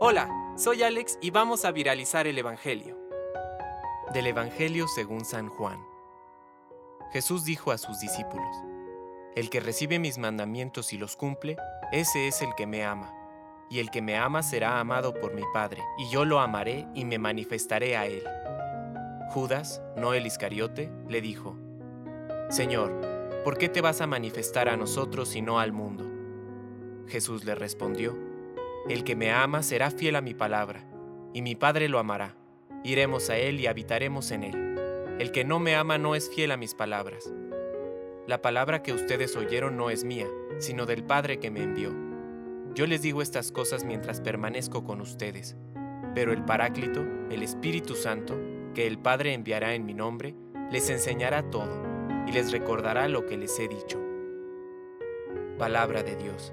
Hola, soy Alex y vamos a viralizar el Evangelio. Del Evangelio según San Juan. Jesús dijo a sus discípulos, El que recibe mis mandamientos y los cumple, ese es el que me ama. Y el que me ama será amado por mi Padre, y yo lo amaré y me manifestaré a él. Judas, no el Iscariote, le dijo, Señor, ¿por qué te vas a manifestar a nosotros y no al mundo? Jesús le respondió, El que me ama será fiel a mi palabra, y mi Padre lo amará. Iremos a él y habitaremos en él. El que no me ama no es fiel a mis palabras. La palabra que ustedes oyeron no es mía, sino del Padre que me envió. Yo les digo estas cosas mientras permanezco con ustedes, pero el Paráclito, el Espíritu Santo, que el Padre enviará en mi nombre, les enseñará todo y les recordará lo que les he dicho. Palabra de Dios.